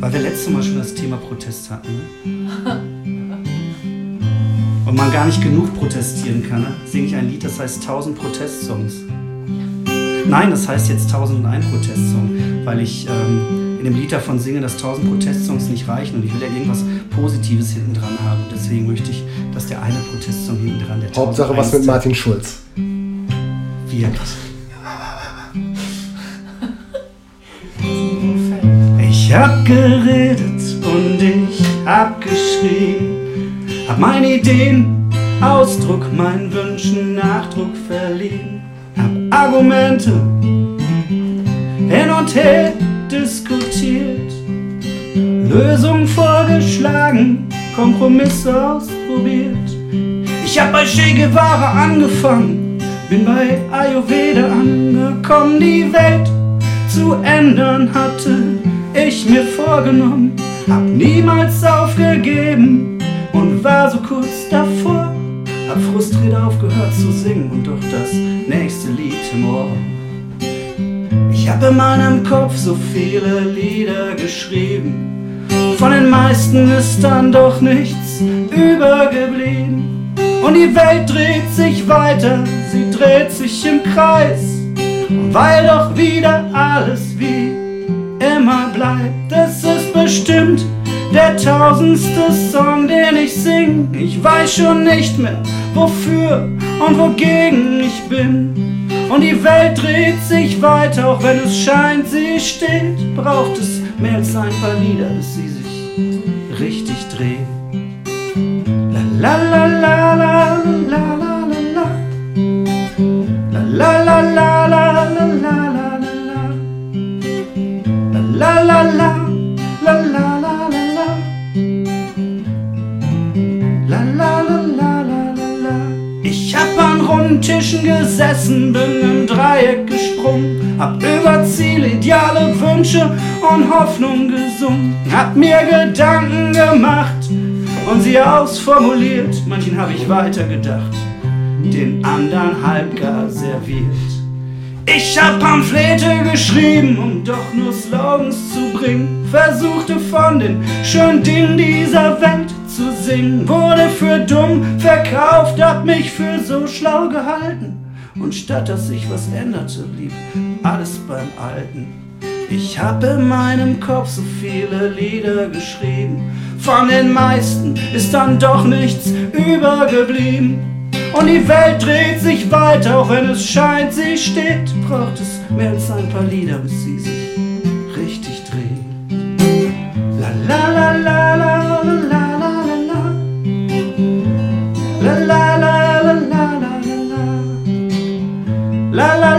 Weil wir letztes Mal schon das Thema Protest hatten. Ne? Und man gar nicht genug protestieren kann, ne? singe ich ein Lied, das heißt 1000 Protestsongs. Nein, das heißt jetzt 1001 Protestsong, weil ich ähm, in dem Lied davon singe, dass 1000 Protestsongs nicht reichen und ich will ja irgendwas Positives hinten dran haben. Deswegen möchte ich, dass der eine Protestsong hinten dran der Hauptsache was mit Martin Schulz. Wirkt. Ich hab geredet und ich hab geschrien, hab meine Ideen Ausdruck, meinen Wünschen Nachdruck verliehen, hab Argumente hin und her diskutiert, Lösungen vorgeschlagen, Kompromisse ausprobiert. Ich hab bei Che Guevara angefangen, bin bei Ayurveda angekommen, die Welt zu ändern hatte ich mir vorgenommen, hab niemals aufgegeben und war so kurz davor, hab frustriert aufgehört zu singen und doch das nächste Lied im Ohr. Ich hab in meinem Kopf so viele Lieder geschrieben, von den meisten ist dann doch nichts übergeblieben. Und die Welt dreht sich weiter, sie dreht sich im Kreis, weil doch wieder alles wie immer bleibt. Es ist bestimmt der tausendste Song, den ich sing. Ich weiß schon nicht mehr, wofür und wogegen ich bin. Und die Welt dreht sich weiter, auch wenn es scheint, sie steht. Braucht es mehr als ein paar Lieder, bis sie sich richtig drehen. La la la la la runden Tischen gesessen, bin im Dreieck gesprungen, hab über Ziele, Ideale, Wünsche und Hoffnung gesungen, hab mir Gedanken gemacht und sie ausformuliert, manchen hab ich weitergedacht, den anderen halbgar serviert. Ich hab Pamphlete geschrieben, um doch nur Slogans zu bringen. Versuchte von den schönen Dingen dieser Welt zu singen. Wurde für dumm verkauft, hab mich für so schlau gehalten. Und statt dass sich was änderte, blieb alles beim Alten. Ich hab in meinem Kopf so viele Lieder geschrieben. Von den meisten ist dann doch nichts übergeblieben. Und die Welt dreht sich weiter, auch wenn es scheint, sie steht. Braucht es mehr als ein paar Lieder, bis sie sich richtig dreht. La la la la la la la. La la la la la la la la la